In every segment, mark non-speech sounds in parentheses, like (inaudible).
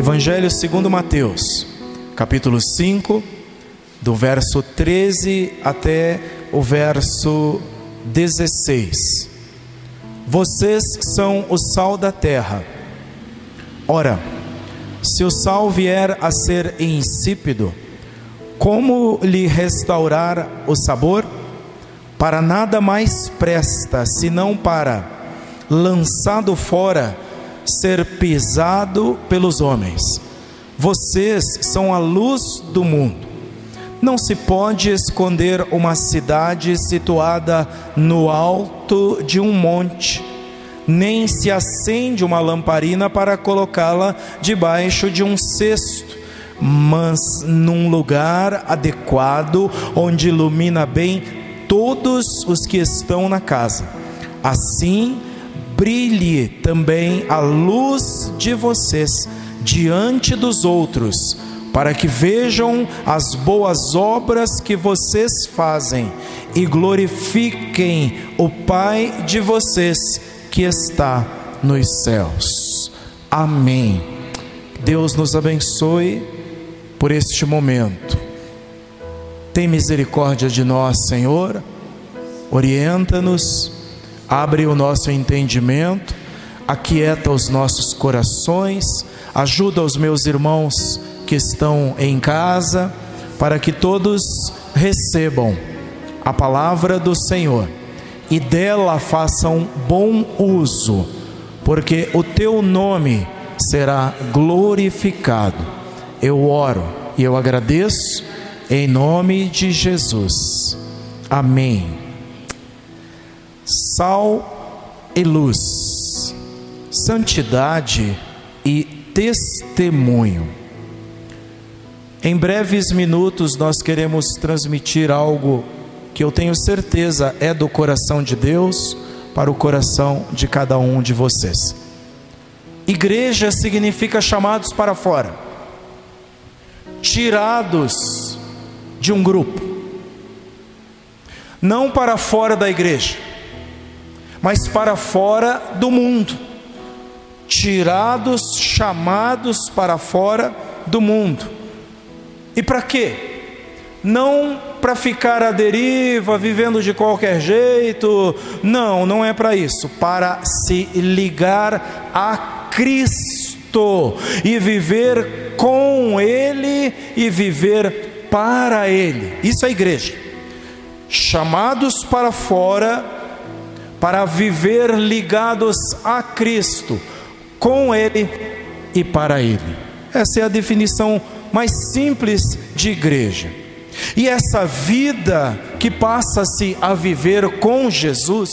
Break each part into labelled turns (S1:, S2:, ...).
S1: Evangelho segundo Mateus, capítulo 5, do verso 13 até o verso 16. Vocês são o sal da terra. Ora, se o sal vier a ser insípido, como lhe restaurar o sabor? Para nada mais presta, senão para, lançado fora, ser pisado pelos homens. Vocês são a luz do mundo. Não se pode esconder uma cidade situada no alto de um monte, nem se acende uma lamparina para colocá-la debaixo de um cesto mas num lugar adequado, onde ilumina bem todos os que estão na casa. Assim, brilhe também a luz de vocês diante dos outros, para que vejam as boas obras que vocês fazem e glorifiquem o Pai de vocês que está nos céus. Amém. Deus nos abençoe por este momento. Tem misericórdia de nós, Senhor, orienta-nos, abre o nosso entendimento, aquieta os nossos corações, ajuda os meus irmãos que estão em casa, para que todos recebam a palavra do Senhor e dela façam bom uso, porque o teu nome será glorificado eu oro e eu agradeço em nome de Jesus. Amém. Sal e luz, santidade e testemunho. Em breves minutos nós queremos transmitir algo que eu tenho certeza é do coração de Deus para o coração de cada um de vocês. Igreja significa chamados para fora tirados de um grupo, não para fora da igreja, mas para fora do mundo, tirados, chamados para fora do mundo. E para quê? Não para ficar à deriva, vivendo de qualquer jeito, não, não é para isso, para se ligar a Cristo e viver com Ele e viver para Ele. Isso é igreja. Chamados para fora para viver ligados a Cristo, com Ele e para Ele. Essa é a definição mais simples de igreja. E essa vida que passa-se a viver com Jesus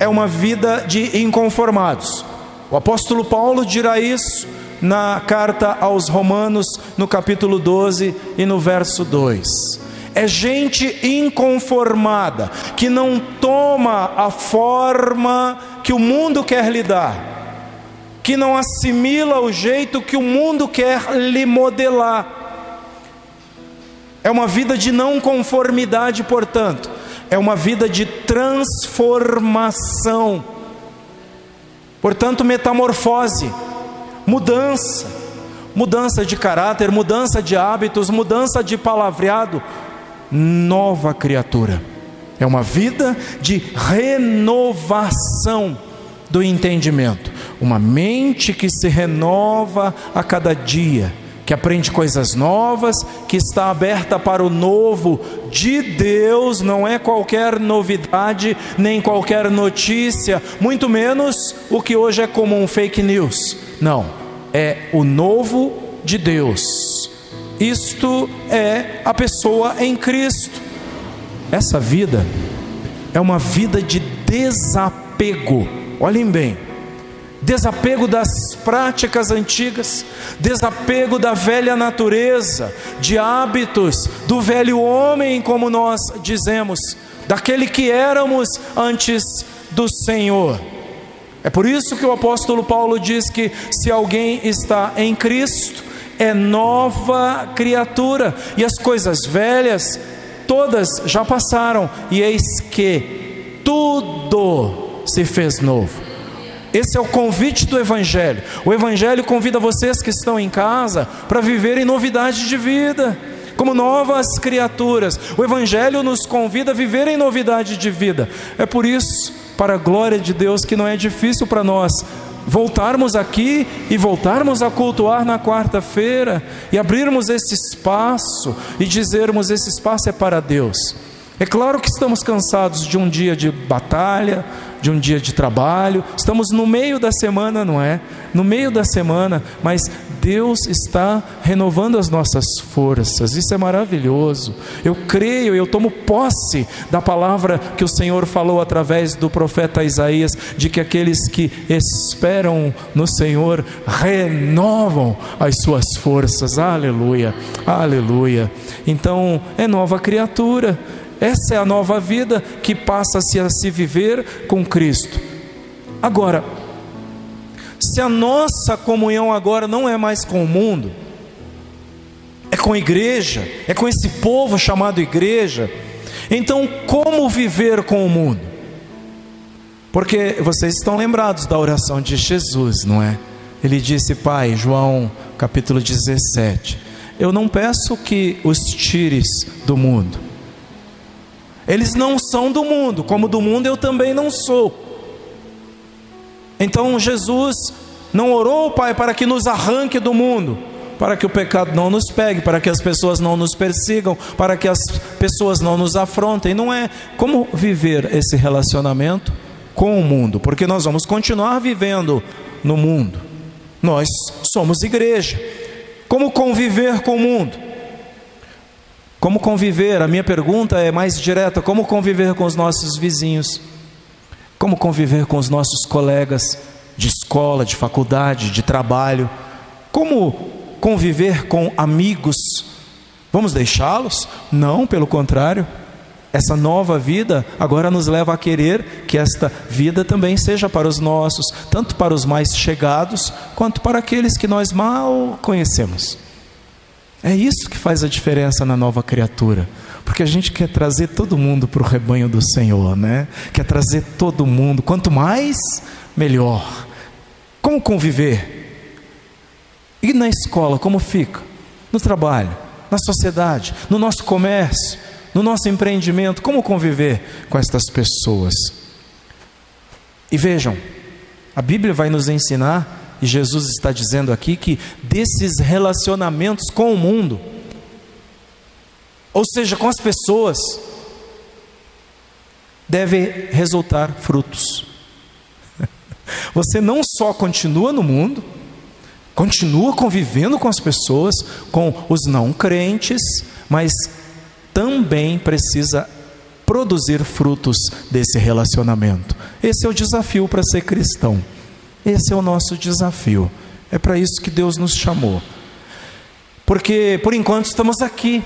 S1: é uma vida de inconformados. O apóstolo Paulo dirá isso na carta aos Romanos, no capítulo 12 e no verso 2. É gente inconformada, que não toma a forma que o mundo quer lhe dar, que não assimila o jeito que o mundo quer lhe modelar. É uma vida de não conformidade, portanto, é uma vida de transformação, portanto, metamorfose mudança, mudança de caráter, mudança de hábitos, mudança de palavreado, nova criatura. É uma vida de renovação do entendimento, uma mente que se renova a cada dia, que aprende coisas novas, que está aberta para o novo de Deus, não é qualquer novidade, nem qualquer notícia, muito menos o que hoje é comum fake news. Não, é o novo de Deus. Isto é a pessoa em Cristo. Essa vida é uma vida de desapego. Olhem bem. Desapego das práticas antigas, desapego da velha natureza, de hábitos do velho homem, como nós dizemos, daquele que éramos antes do Senhor. É por isso que o apóstolo Paulo diz que se alguém está em Cristo, é nova criatura, e as coisas velhas todas já passaram, e eis que tudo se fez novo. Esse é o convite do Evangelho. O Evangelho convida vocês que estão em casa para viverem novidade de vida, como novas criaturas. O Evangelho nos convida a viver em novidade de vida. É por isso, para a glória de Deus, que não é difícil para nós voltarmos aqui e voltarmos a cultuar na quarta-feira e abrirmos esse espaço e dizermos: esse espaço é para Deus. É claro que estamos cansados de um dia de batalha, de um dia de trabalho, estamos no meio da semana, não é? No meio da semana, mas Deus está renovando as nossas forças, isso é maravilhoso. Eu creio, eu tomo posse da palavra que o Senhor falou através do profeta Isaías, de que aqueles que esperam no Senhor renovam as suas forças, aleluia, aleluia. Então, é nova criatura essa é a nova vida que passa-se a se viver com Cristo. Agora, se a nossa comunhão agora não é mais com o mundo, é com a igreja, é com esse povo chamado igreja, então como viver com o mundo? Porque vocês estão lembrados da oração de Jesus, não é? Ele disse, Pai, João capítulo 17: Eu não peço que os tires do mundo, eles não são do mundo, como do mundo eu também não sou. Então Jesus não orou, Pai, para que nos arranque do mundo, para que o pecado não nos pegue, para que as pessoas não nos persigam, para que as pessoas não nos afrontem. Não é como viver esse relacionamento com o mundo, porque nós vamos continuar vivendo no mundo. Nós somos igreja. Como conviver com o mundo? Como conviver? A minha pergunta é mais direta: como conviver com os nossos vizinhos? Como conviver com os nossos colegas de escola, de faculdade, de trabalho? Como conviver com amigos? Vamos deixá-los? Não, pelo contrário. Essa nova vida agora nos leva a querer que esta vida também seja para os nossos, tanto para os mais chegados, quanto para aqueles que nós mal conhecemos. É isso que faz a diferença na nova criatura. Porque a gente quer trazer todo mundo para o rebanho do Senhor, né? Quer trazer todo mundo. Quanto mais, melhor. Como conviver? E na escola, como fica? No trabalho, na sociedade, no nosso comércio, no nosso empreendimento, como conviver com estas pessoas? E vejam, a Bíblia vai nos ensinar e Jesus está dizendo aqui que desses relacionamentos com o mundo, ou seja, com as pessoas, deve resultar frutos. (laughs) Você não só continua no mundo, continua convivendo com as pessoas, com os não crentes, mas também precisa produzir frutos desse relacionamento. Esse é o desafio para ser cristão. Esse é o nosso desafio. É para isso que Deus nos chamou. Porque por enquanto estamos aqui.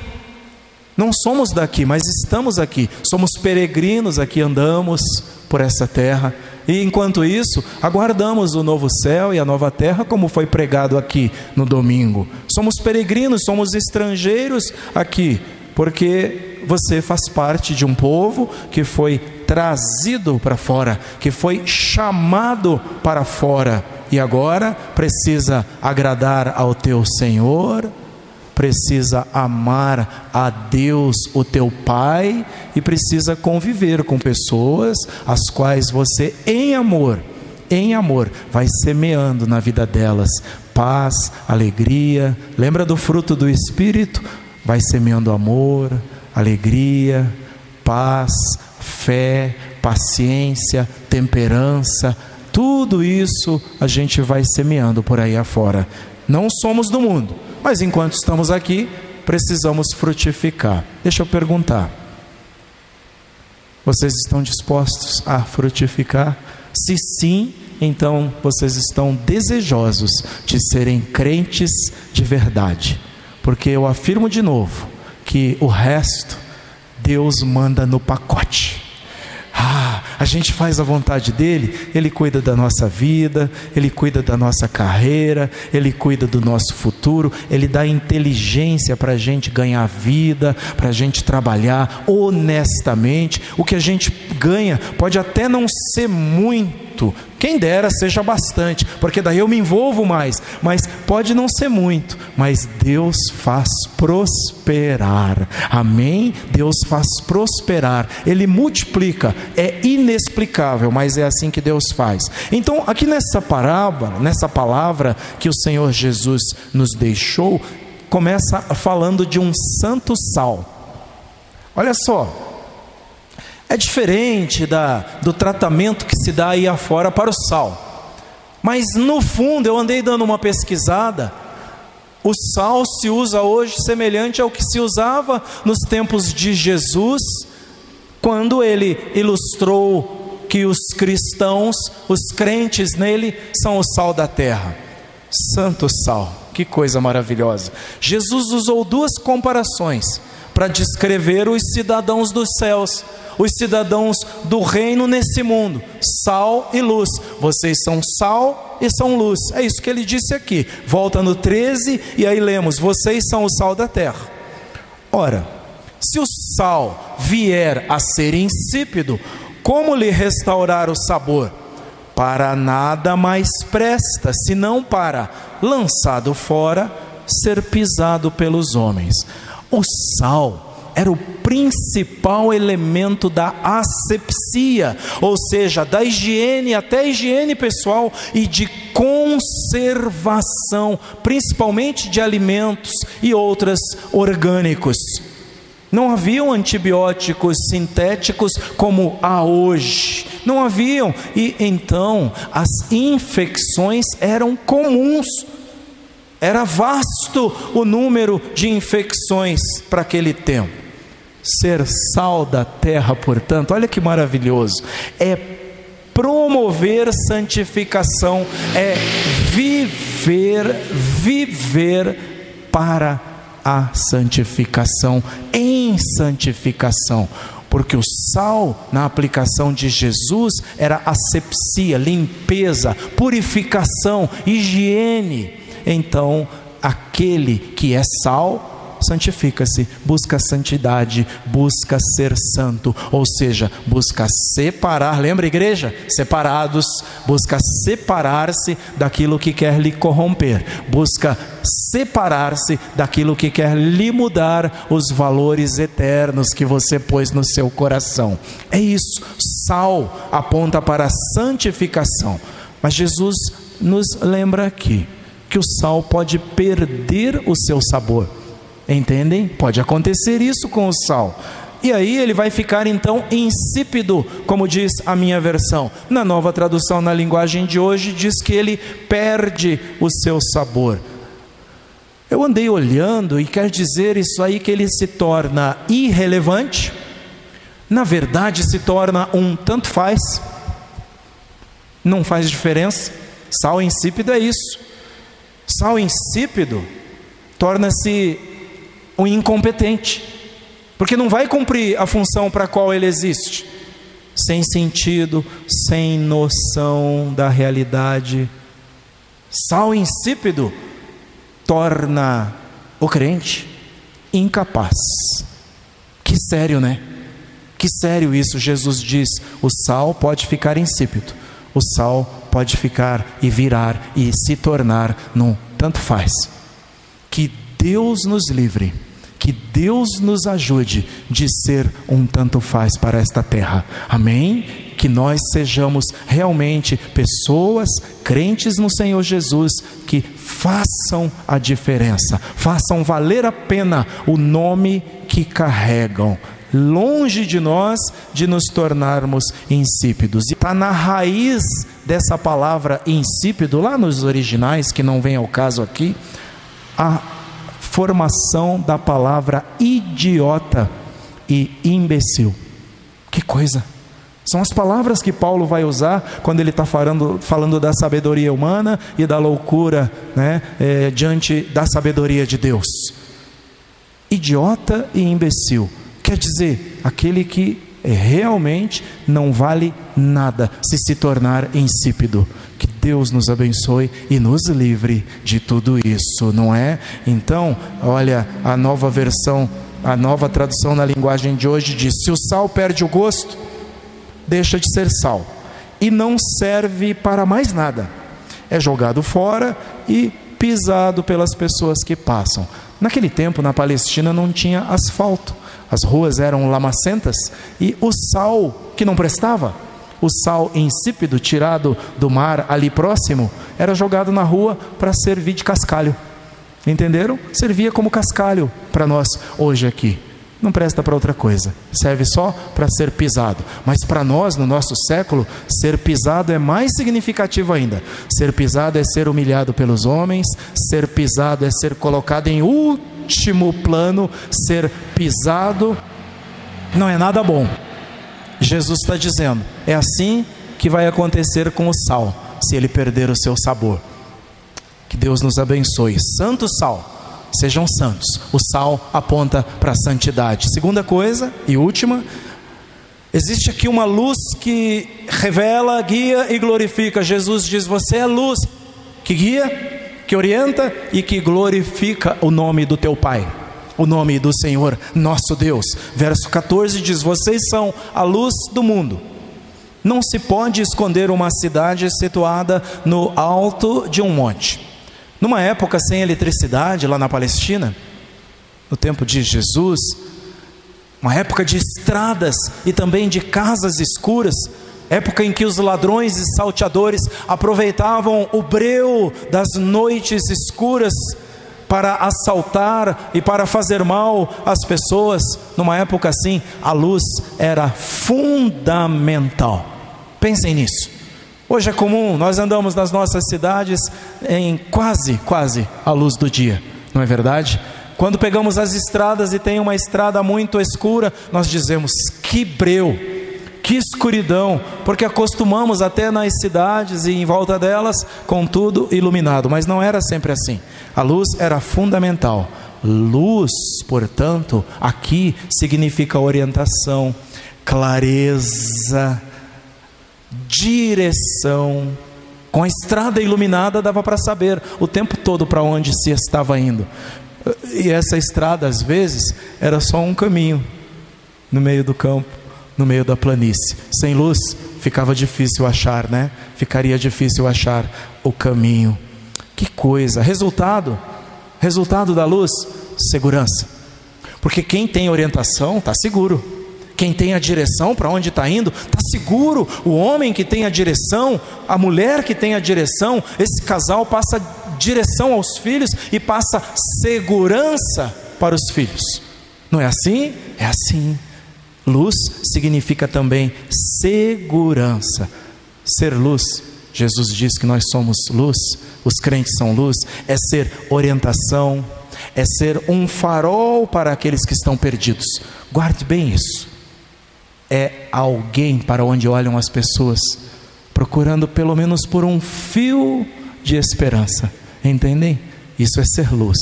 S1: Não somos daqui, mas estamos aqui. Somos peregrinos aqui, andamos por essa terra. E enquanto isso, aguardamos o novo céu e a nova terra, como foi pregado aqui no domingo. Somos peregrinos, somos estrangeiros aqui, porque você faz parte de um povo que foi trazido para fora, que foi chamado para fora e agora precisa agradar ao teu Senhor, precisa amar a Deus, o teu Pai, e precisa conviver com pessoas as quais você, em amor, em amor, vai semeando na vida delas paz, alegria. Lembra do fruto do Espírito? Vai semeando amor, alegria, paz, fé, paciência, temperança, tudo isso a gente vai semeando por aí afora. Não somos do mundo, mas enquanto estamos aqui, precisamos frutificar. Deixa eu perguntar. Vocês estão dispostos a frutificar? Se sim, então vocês estão desejosos de serem crentes de verdade. Porque eu afirmo de novo que o resto Deus manda no pacote. Ah, a gente faz a vontade dele, ele cuida da nossa vida, ele cuida da nossa carreira, ele cuida do nosso futuro, ele dá inteligência para a gente ganhar vida, para a gente trabalhar honestamente. O que a gente ganha pode até não ser muito Quem dera seja bastante, porque daí eu me envolvo mais. Mas pode não ser muito, mas Deus faz prosperar. Amém? Deus faz prosperar. Ele multiplica. É inexplicável, mas é assim que Deus faz. Então, aqui nessa parábola, nessa palavra que o Senhor Jesus nos deixou, começa falando de um santo sal. Olha só, é diferente da, do tratamento que se dá aí afora para o sal. Mas no fundo, eu andei dando uma pesquisada. O sal se usa hoje semelhante ao que se usava nos tempos de Jesus, quando ele ilustrou que os cristãos, os crentes nele, são o sal da terra. Santo sal, que coisa maravilhosa. Jesus usou duas comparações para descrever os cidadãos dos céus os cidadãos do reino nesse mundo, sal e luz. Vocês são sal e são luz. É isso que ele disse aqui. Volta no 13 e aí lemos: Vocês são o sal da terra. Ora, se o sal vier a ser insípido, como lhe restaurar o sabor? Para nada mais presta, senão para, lançado fora, ser pisado pelos homens. O sal era o principal elemento da asepsia, ou seja, da higiene até a higiene pessoal e de conservação, principalmente de alimentos e outros orgânicos. Não haviam antibióticos sintéticos como há hoje. Não haviam. E então as infecções eram comuns. Era vasto o número de infecções para aquele tempo. Ser sal da terra, portanto, olha que maravilhoso, é promover santificação, é viver, viver para a santificação, em santificação porque o sal na aplicação de Jesus era asepsia, limpeza, purificação, higiene. Então, aquele que é sal santifica-se, busca santidade, busca ser santo, ou seja, busca separar, lembra igreja? Separados, busca separar-se daquilo que quer lhe corromper, busca separar-se daquilo que quer lhe mudar os valores eternos que você pôs no seu coração. É isso, sal aponta para a santificação, mas Jesus nos lembra aqui que o sal pode perder o seu sabor. Entendem? Pode acontecer isso com o sal. E aí ele vai ficar então insípido, como diz a minha versão. Na nova tradução na linguagem de hoje diz que ele perde o seu sabor. Eu andei olhando e quer dizer isso aí que ele se torna irrelevante. Na verdade se torna um tanto faz. Não faz diferença. Sal insípido é isso. Sal insípido torna-se um incompetente, porque não vai cumprir a função para a qual ele existe, sem sentido, sem noção da realidade. Sal insípido torna o crente incapaz. Que sério, né? Que sério isso. Jesus diz: o sal pode ficar insípido, o sal pode ficar e virar e se tornar num tanto faz. Que Deus nos livre que Deus nos ajude de ser um tanto faz para esta terra. Amém? Que nós sejamos realmente pessoas crentes no Senhor Jesus que façam a diferença, façam valer a pena o nome que carregam longe de nós de nos tornarmos insípidos. E está na raiz dessa palavra insípido, lá nos originais, que não vem ao caso aqui, a formação da palavra idiota e imbecil. Que coisa! São as palavras que Paulo vai usar quando ele está falando, falando da sabedoria humana e da loucura né, é, diante da sabedoria de Deus. Idiota e imbecil quer dizer aquele que realmente não vale nada se se tornar insípido. Que Deus nos abençoe e nos livre de tudo isso, não é? Então, olha, a nova versão, a nova tradução na linguagem de hoje diz: se o sal perde o gosto, deixa de ser sal. e não serve para mais nada. É jogado fora e pisado pelas pessoas que passam. Naquele tempo, na Palestina, não tinha asfalto, as ruas eram lamacentas e o sal que não prestava, o sal insípido tirado do mar ali próximo, era jogado na rua para servir de cascalho. Entenderam? Servia como cascalho para nós hoje aqui. Não presta para outra coisa, serve só para ser pisado. Mas para nós, no nosso século, ser pisado é mais significativo ainda. Ser pisado é ser humilhado pelos homens, ser pisado é ser colocado em último plano, ser pisado não é nada bom. Jesus está dizendo: é assim que vai acontecer com o sal, se ele perder o seu sabor. Que Deus nos abençoe. Santo sal, sejam santos. O sal aponta para a santidade. Segunda coisa e última, existe aqui uma luz que revela, guia e glorifica. Jesus diz: Você é luz que guia, que orienta e que glorifica o nome do teu Pai o nome do Senhor nosso Deus. Verso 14 diz: Vocês são a luz do mundo. Não se pode esconder uma cidade situada no alto de um monte. Numa época sem eletricidade lá na Palestina, no tempo de Jesus, uma época de estradas e também de casas escuras, época em que os ladrões e salteadores aproveitavam o breu das noites escuras para assaltar e para fazer mal às pessoas. Numa época assim, a luz era fundamental. Pensem nisso. Hoje é comum, nós andamos nas nossas cidades em quase, quase a luz do dia, não é verdade? Quando pegamos as estradas e tem uma estrada muito escura, nós dizemos que breu, que escuridão, porque acostumamos até nas cidades e em volta delas com tudo iluminado, mas não era sempre assim. A luz era fundamental. Luz, portanto, aqui significa orientação, clareza, direção. Com a estrada iluminada dava para saber o tempo todo para onde se estava indo. E essa estrada, às vezes, era só um caminho no meio do campo, no meio da planície. Sem luz, ficava difícil achar, né? Ficaria difícil achar o caminho. Que coisa! Resultado? Resultado da luz? Segurança. Porque quem tem orientação está seguro. Quem tem a direção para onde está indo, está seguro. O homem que tem a direção, a mulher que tem a direção, esse casal passa direção aos filhos e passa segurança para os filhos. Não é assim? É assim. Luz significa também segurança. Ser luz, Jesus diz que nós somos luz, os crentes são luz, é ser orientação, é ser um farol para aqueles que estão perdidos. Guarde bem isso é alguém para onde olham as pessoas, procurando pelo menos por um fio de esperança. Entendem? Isso é ser luz.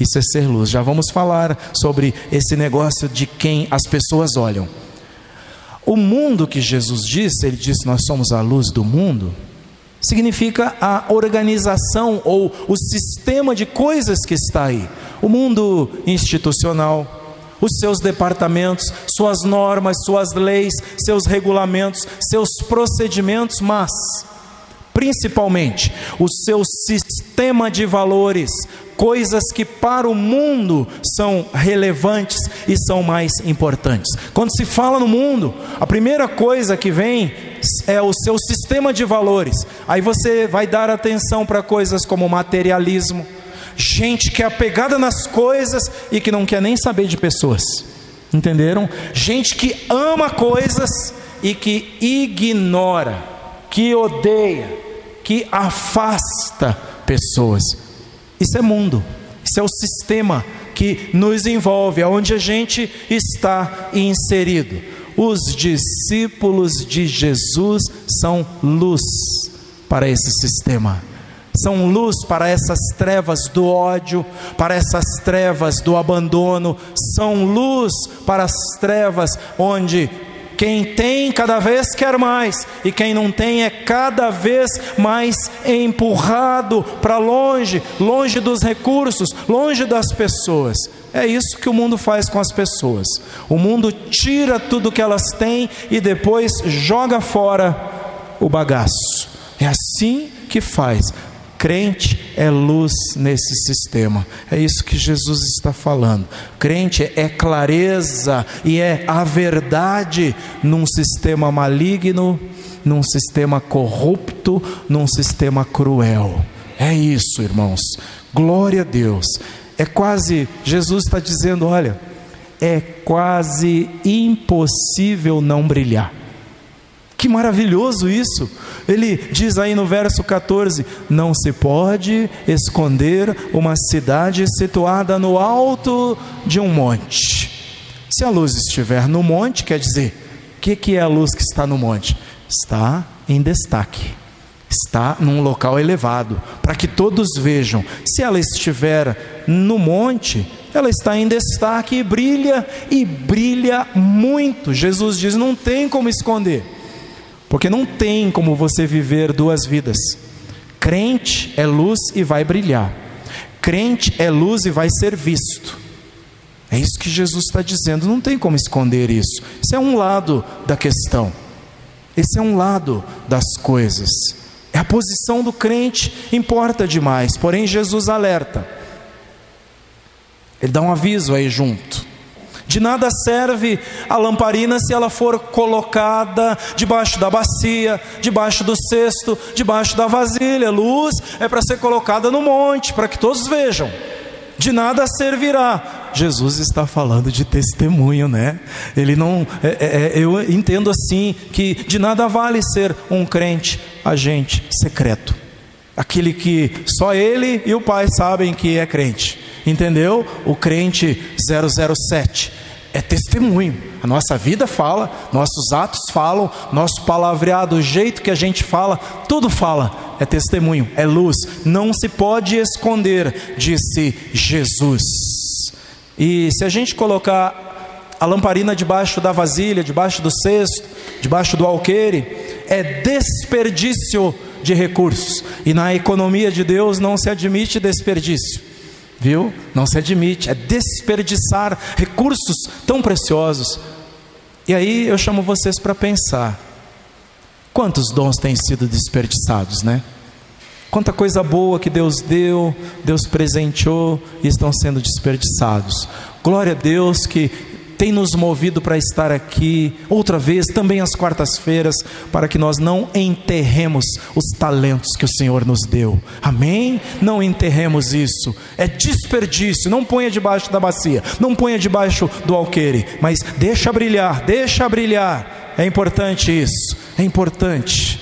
S1: Isso é ser luz. Já vamos falar sobre esse negócio de quem as pessoas olham. O mundo que Jesus disse, ele disse: Nós somos a luz do mundo, significa a organização ou o sistema de coisas que está aí. O mundo institucional, os seus departamentos, suas normas, suas leis, seus regulamentos, seus procedimentos, mas principalmente o seu sistema de valores, coisas que para o mundo são relevantes e são mais importantes. Quando se fala no mundo, a primeira coisa que vem é o seu sistema de valores. Aí você vai dar atenção para coisas como materialismo, gente que é apegada nas coisas e que não quer nem saber de pessoas. Entenderam? Gente que ama coisas e que ignora, que odeia, que afasta pessoas. Isso é mundo. Isso é o sistema que nos envolve, aonde a gente está inserido. Os discípulos de Jesus são luz para esse sistema são luz para essas trevas do ódio, para essas trevas do abandono, são luz para as trevas onde quem tem cada vez quer mais, e quem não tem é cada vez mais empurrado para longe, longe dos recursos, longe das pessoas. É isso que o mundo faz com as pessoas. O mundo tira tudo que elas têm e depois joga fora o bagaço. É assim que faz. Crente é luz nesse sistema. É isso que Jesus está falando. Crente é clareza e é a verdade num sistema maligno, num sistema corrupto, num sistema cruel. É isso, irmãos. Glória a Deus. É quase, Jesus está dizendo: olha, é quase impossível não brilhar. Que maravilhoso isso! Ele diz aí no verso 14: Não se pode esconder uma cidade situada no alto de um monte. Se a luz estiver no monte, quer dizer, o que, que é a luz que está no monte? Está em destaque, está num local elevado, para que todos vejam. Se ela estiver no monte, ela está em destaque e brilha, e brilha muito. Jesus diz: não tem como esconder. Porque não tem como você viver duas vidas. Crente é luz e vai brilhar. Crente é luz e vai ser visto. É isso que Jesus está dizendo. Não tem como esconder isso. Isso é um lado da questão. Esse é um lado das coisas. É a posição do crente importa demais. Porém, Jesus alerta. Ele dá um aviso aí junto. De nada serve a lamparina se ela for colocada debaixo da bacia, debaixo do cesto, debaixo da vasilha. Luz é para ser colocada no monte, para que todos vejam. De nada servirá. Jesus está falando de testemunho, né? Ele não. É, é, é eu entendo assim que de nada vale ser um crente agente secreto, aquele que só ele e o Pai sabem que é crente entendeu? O crente 007 é testemunho. A nossa vida fala, nossos atos falam, nosso palavreado, o jeito que a gente fala, tudo fala. É testemunho, é luz. Não se pode esconder, disse Jesus. E se a gente colocar a lamparina debaixo da vasilha, debaixo do cesto, debaixo do alqueire, é desperdício de recursos. E na economia de Deus não se admite desperdício viu? Não se admite, é desperdiçar recursos tão preciosos. E aí eu chamo vocês para pensar: quantos dons têm sido desperdiçados, né? Quanta coisa boa que Deus deu, Deus presenteou e estão sendo desperdiçados. Glória a Deus que tem nos movido para estar aqui outra vez, também às quartas-feiras, para que nós não enterremos os talentos que o Senhor nos deu. Amém? Não enterremos isso. É desperdício. Não ponha debaixo da bacia, não ponha debaixo do alqueire, mas deixa brilhar, deixa brilhar. É importante isso. É importante.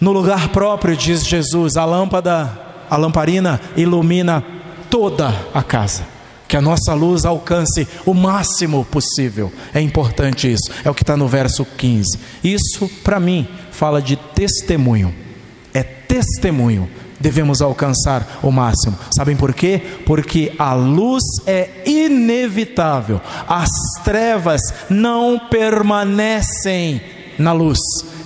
S1: No lugar próprio, diz Jesus, a lâmpada, a lamparina ilumina toda a casa que a nossa luz alcance o máximo possível. É importante isso. É o que está no verso 15. Isso, para mim, fala de testemunho. É testemunho. Devemos alcançar o máximo. Sabem por quê? Porque a luz é inevitável. As trevas não permanecem na luz.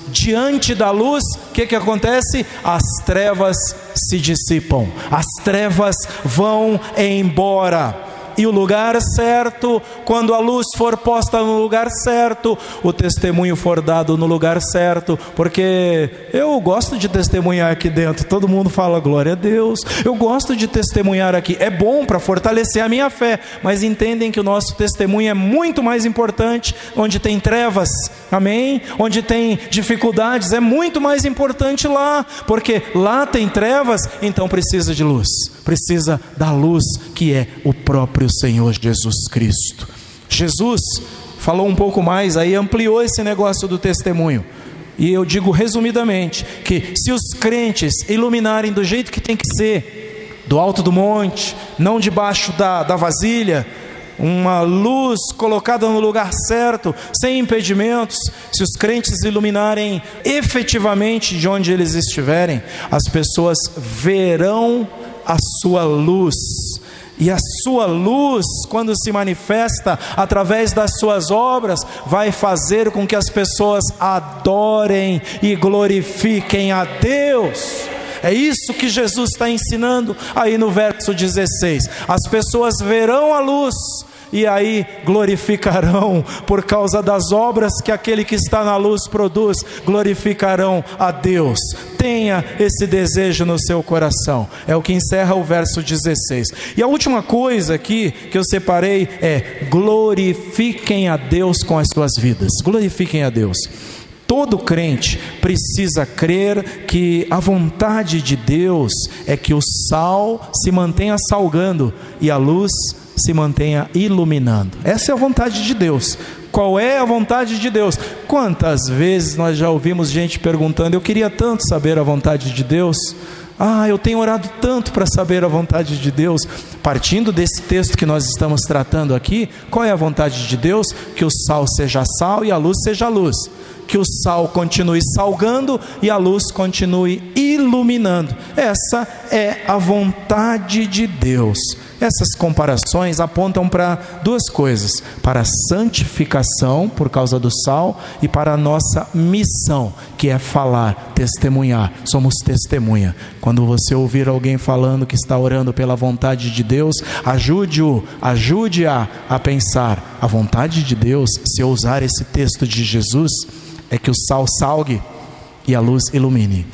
S1: Diante da luz, o que, que acontece? As trevas se dissipam, as trevas vão embora e o lugar certo, quando a luz for posta no lugar certo, o testemunho for dado no lugar certo, porque eu gosto de testemunhar aqui dentro, todo mundo fala glória a Deus, eu gosto de testemunhar aqui, é bom para fortalecer a minha fé, mas entendem que o nosso testemunho é muito mais importante onde tem trevas, amém? Onde tem dificuldades, é muito mais importante lá, porque lá tem trevas, então precisa de luz, precisa da luz que é o próprio próprio Senhor Jesus Cristo. Jesus falou um pouco mais, aí ampliou esse negócio do testemunho. E eu digo resumidamente que se os crentes iluminarem do jeito que tem que ser, do alto do monte, não debaixo da, da vasilha, uma luz colocada no lugar certo, sem impedimentos, se os crentes iluminarem efetivamente de onde eles estiverem, as pessoas verão a sua luz e a sua luz, quando se manifesta através das suas obras, vai fazer com que as pessoas adorem e glorifiquem a Deus. É isso que Jesus está ensinando aí no verso 16. As pessoas verão a luz e aí glorificarão por causa das obras que aquele que está na luz produz, glorificarão a Deus. Tenha esse desejo no seu coração. É o que encerra o verso 16. E a última coisa aqui que eu separei é glorifiquem a Deus com as suas vidas. Glorifiquem a Deus. Todo crente precisa crer que a vontade de Deus é que o sal se mantenha salgando e a luz se mantenha iluminando. Essa é a vontade de Deus. Qual é a vontade de Deus? Quantas vezes nós já ouvimos gente perguntando: Eu queria tanto saber a vontade de Deus. Ah, eu tenho orado tanto para saber a vontade de Deus. Partindo desse texto que nós estamos tratando aqui, qual é a vontade de Deus? Que o sal seja sal e a luz seja luz que o sal continue salgando e a luz continue iluminando. Essa é a vontade de Deus. Essas comparações apontam para duas coisas: para a santificação por causa do sal e para a nossa missão, que é falar, testemunhar. Somos testemunha. Quando você ouvir alguém falando que está orando pela vontade de Deus, ajude-o, ajude-a a pensar. A vontade de Deus, se eu usar esse texto de Jesus, é que o sal salgue e a luz ilumine.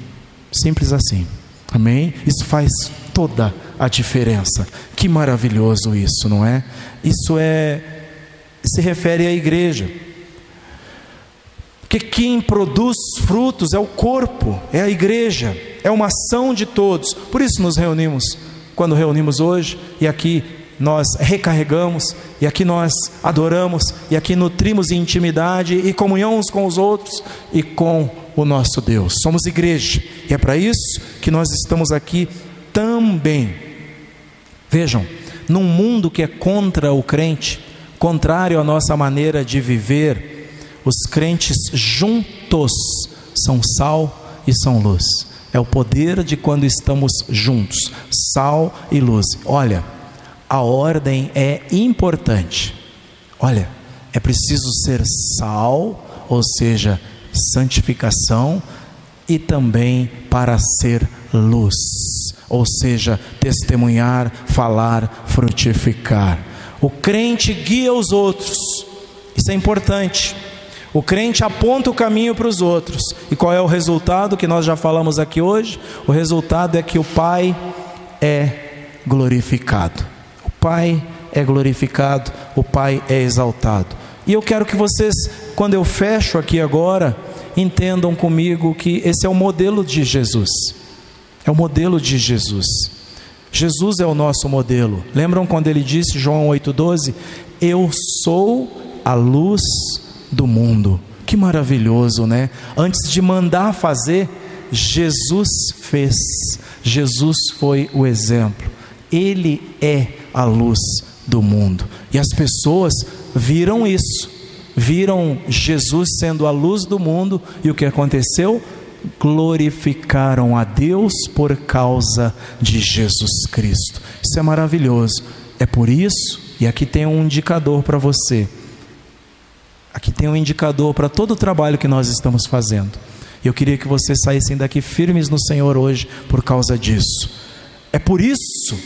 S1: Simples assim. Amém? Isso faz toda a diferença. Que maravilhoso isso, não é? Isso é se refere à igreja. Porque quem produz frutos é o corpo, é a igreja, é uma ação de todos. Por isso nos reunimos, quando reunimos hoje, e aqui nós recarregamos, e aqui nós adoramos, e aqui nutrimos intimidade e comunhão uns com os outros e com o nosso Deus. Somos igreja, e é para isso que nós estamos aqui também. Vejam, num mundo que é contra o crente, contrário à nossa maneira de viver, os crentes juntos são sal e são luz. É o poder de quando estamos juntos, sal e luz. Olha, a ordem é importante. Olha, é preciso ser sal, ou seja, santificação, e também para ser luz, ou seja, testemunhar, falar, frutificar. O crente guia os outros, isso é importante. O crente aponta o caminho para os outros. E qual é o resultado que nós já falamos aqui hoje? O resultado é que o Pai é glorificado. Pai é glorificado, o Pai é exaltado. E eu quero que vocês, quando eu fecho aqui agora, entendam comigo que esse é o modelo de Jesus. É o modelo de Jesus. Jesus é o nosso modelo. Lembram quando ele disse, João 8,12: Eu sou a luz do mundo. Que maravilhoso, né? Antes de mandar fazer, Jesus fez. Jesus foi o exemplo. Ele é a luz do mundo. E as pessoas viram isso, viram Jesus sendo a luz do mundo, e o que aconteceu? Glorificaram a Deus por causa de Jesus Cristo. Isso é maravilhoso. É por isso, e aqui tem um indicador para você. Aqui tem um indicador para todo o trabalho que nós estamos fazendo. Eu queria que vocês saíssem daqui firmes no Senhor hoje por causa disso. É por isso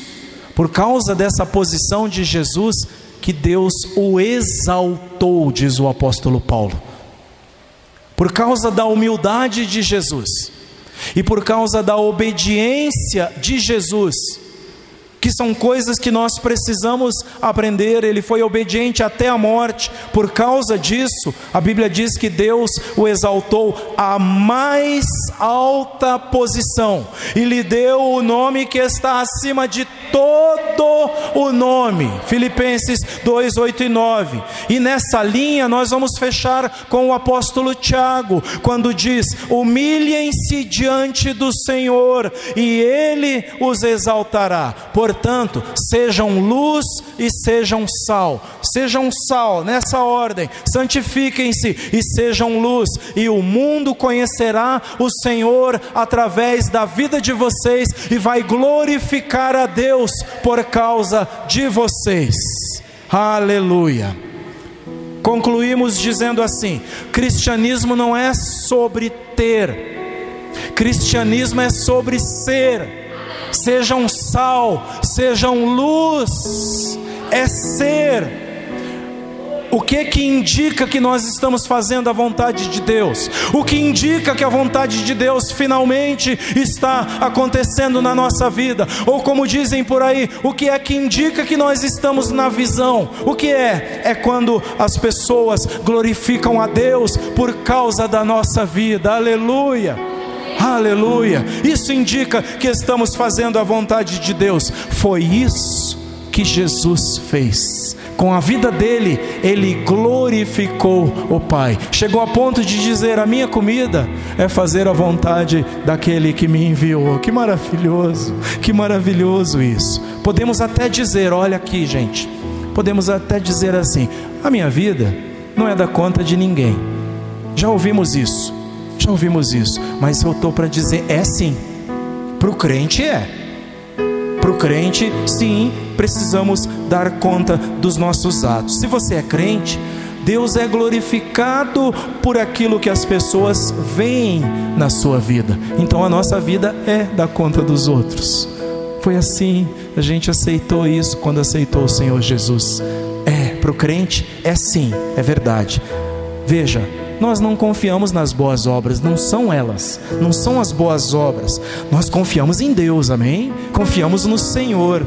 S1: por causa dessa posição de Jesus, que Deus o exaltou, diz o apóstolo Paulo. Por causa da humildade de Jesus e por causa da obediência de Jesus, que são coisas que nós precisamos aprender. Ele foi obediente até a morte. Por causa disso, a Bíblia diz que Deus o exaltou à mais alta posição e lhe deu o nome que está acima de todo o nome. Filipenses 2, 8 e 9. E nessa linha nós vamos fechar com o apóstolo Tiago, quando diz: Humilhem-se diante do Senhor, e Ele os exaltará. Por Portanto, sejam luz e sejam sal. Sejam sal nessa ordem, santifiquem-se e sejam luz, e o mundo conhecerá o Senhor através da vida de vocês e vai glorificar a Deus por causa de vocês. Aleluia. Concluímos dizendo assim: cristianismo não é sobre ter, cristianismo é sobre ser sejam sal, sejam luz, é ser. O que que indica que nós estamos fazendo a vontade de Deus? O que indica que a vontade de Deus finalmente está acontecendo na nossa vida? Ou como dizem por aí, o que é que indica que nós estamos na visão? O que é? É quando as pessoas glorificam a Deus por causa da nossa vida. Aleluia. Aleluia. Isso indica que estamos fazendo a vontade de Deus. Foi isso que Jesus fez. Com a vida dele, ele glorificou o Pai. Chegou a ponto de dizer: A minha comida é fazer a vontade daquele que me enviou. Que maravilhoso, que maravilhoso isso. Podemos até dizer: Olha aqui, gente. Podemos até dizer assim: A minha vida não é da conta de ninguém. Já ouvimos isso. Já ouvimos isso, mas eu estou para dizer: é sim. Para o crente é. Para o crente, sim, precisamos dar conta dos nossos atos. Se você é crente, Deus é glorificado por aquilo que as pessoas veem na sua vida. Então a nossa vida é da conta dos outros. Foi assim, a gente aceitou isso quando aceitou o Senhor Jesus. É, para o crente, é sim, é verdade. Veja, nós não confiamos nas boas obras, não são elas, não são as boas obras. Nós confiamos em Deus, amém? Confiamos no Senhor.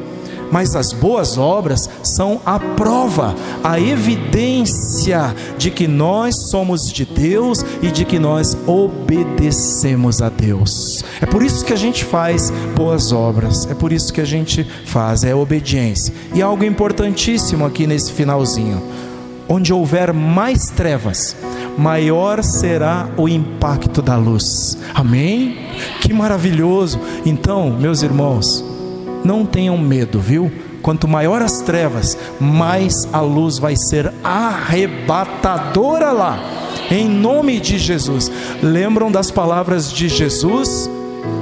S1: Mas as boas obras são a prova, a evidência de que nós somos de Deus e de que nós obedecemos a Deus. É por isso que a gente faz boas obras, é por isso que a gente faz, é obediência. E algo importantíssimo aqui nesse finalzinho: onde houver mais trevas, maior será o impacto da luz. Amém? Que maravilhoso. Então, meus irmãos, não tenham medo, viu? Quanto maior as trevas, mais a luz vai ser arrebatadora lá. Em nome de Jesus. Lembram das palavras de Jesus?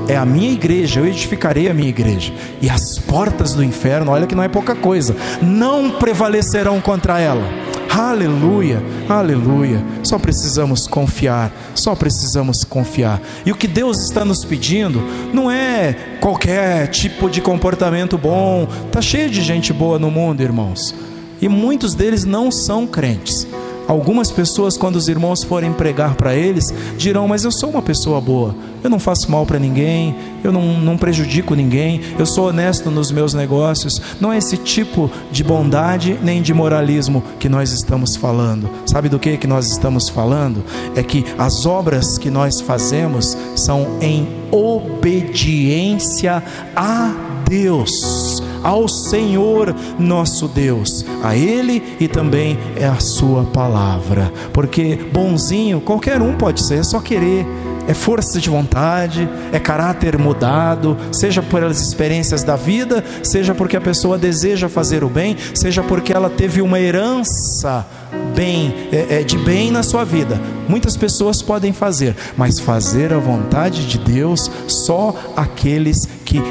S1: É a minha igreja, eu edificarei a minha igreja. E as portas do inferno, olha que não é pouca coisa, não prevalecerão contra ela Aleluia, aleluia. Só precisamos confiar, só precisamos confiar. E o que Deus está nos pedindo não é qualquer tipo de comportamento bom. Tá cheio de gente boa no mundo, irmãos. E muitos deles não são crentes. Algumas pessoas, quando os irmãos forem pregar para eles, dirão: Mas eu sou uma pessoa boa, eu não faço mal para ninguém, eu não, não prejudico ninguém, eu sou honesto nos meus negócios. Não é esse tipo de bondade nem de moralismo que nós estamos falando. Sabe do que, que nós estamos falando? É que as obras que nós fazemos são em obediência a Deus ao Senhor nosso Deus, a Ele e também é a Sua palavra, porque bonzinho qualquer um pode ser, é só querer. É força de vontade, é caráter mudado, seja pelas experiências da vida, seja porque a pessoa deseja fazer o bem, seja porque ela teve uma herança bem é, é, de bem na sua vida. Muitas pessoas podem fazer, mas fazer a vontade de Deus só aqueles que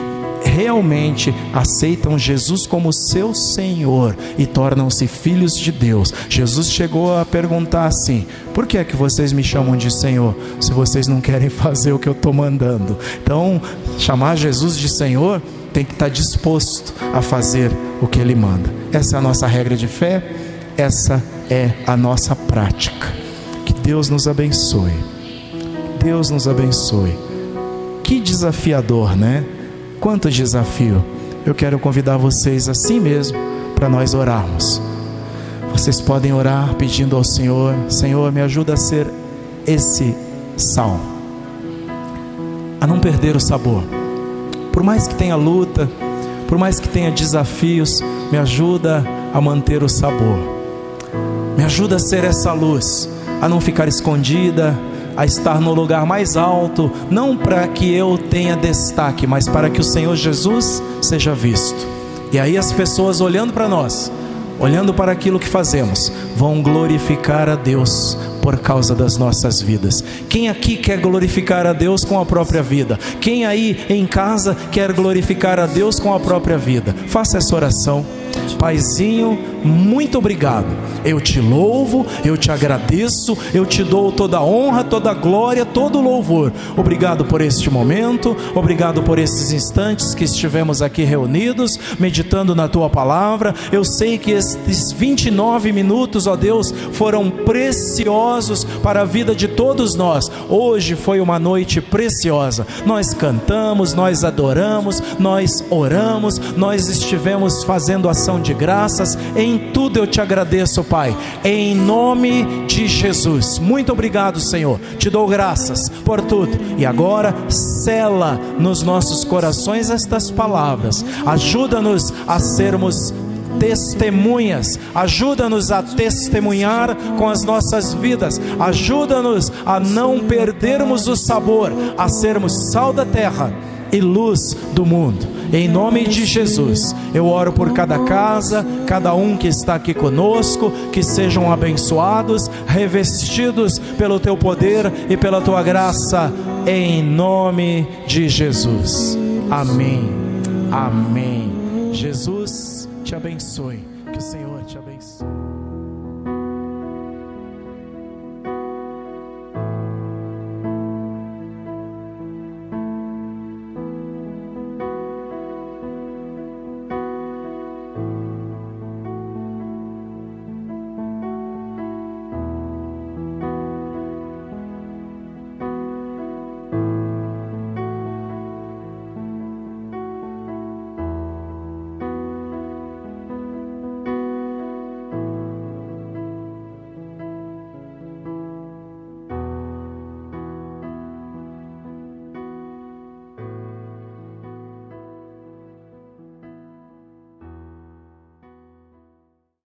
S1: realmente aceitam Jesus como seu Senhor e tornam-se filhos de Deus. Jesus chegou a perguntar assim: por que é que vocês me chamam de Senhor se vocês não querem (laughs) fazer o que eu estou mandando? Então, chamar Jesus de Senhor tem que estar disposto a fazer o que Ele manda. Essa é a nossa regra de fé, essa é a nossa prática. Que Deus nos abençoe. Deus nos abençoe. Que desafiador, né? Quanto desafio! Eu quero convidar vocês assim mesmo para nós orarmos. Vocês podem orar pedindo ao Senhor: Senhor, me ajuda a ser esse sal, a não perder o sabor. Por mais que tenha luta, por mais que tenha desafios, me ajuda a manter o sabor. Me ajuda a ser essa luz, a não ficar escondida, a estar no lugar mais alto, não para que eu tenha destaque, mas para que o Senhor Jesus seja visto. E aí as pessoas olhando para nós, olhando para aquilo que fazemos, vão glorificar a Deus por causa das nossas vidas. Quem aqui quer glorificar a Deus com a própria vida? Quem aí em casa quer glorificar a Deus com a própria vida? Faça essa oração. Paizinho, muito obrigado. Eu te louvo, eu te agradeço, eu te dou toda a honra, toda a glória, todo o louvor. Obrigado por este momento, obrigado por esses instantes que estivemos aqui reunidos, meditando na tua palavra. Eu sei que estes 29 minutos, ó Deus, foram preciosos para a vida de todos nós. Hoje foi uma noite preciosa. Nós cantamos, nós adoramos, nós oramos, nós estivemos fazendo ação de graças. Em tudo eu te agradeço, Pai, em nome de Jesus. Muito obrigado, Senhor. Te dou graças por tudo. E agora, cela nos nossos corações estas palavras. Ajuda-nos a sermos testemunhas, ajuda-nos a testemunhar com as nossas vidas, ajuda-nos a não perdermos o sabor, a sermos sal da terra e luz do mundo. Em nome de Jesus, eu oro por cada casa, cada um que está aqui conosco, que sejam abençoados, revestidos pelo teu poder e pela tua graça, em nome de Jesus. Amém. Amém. Jesus te abençoe. Que o Senhor te abençoe.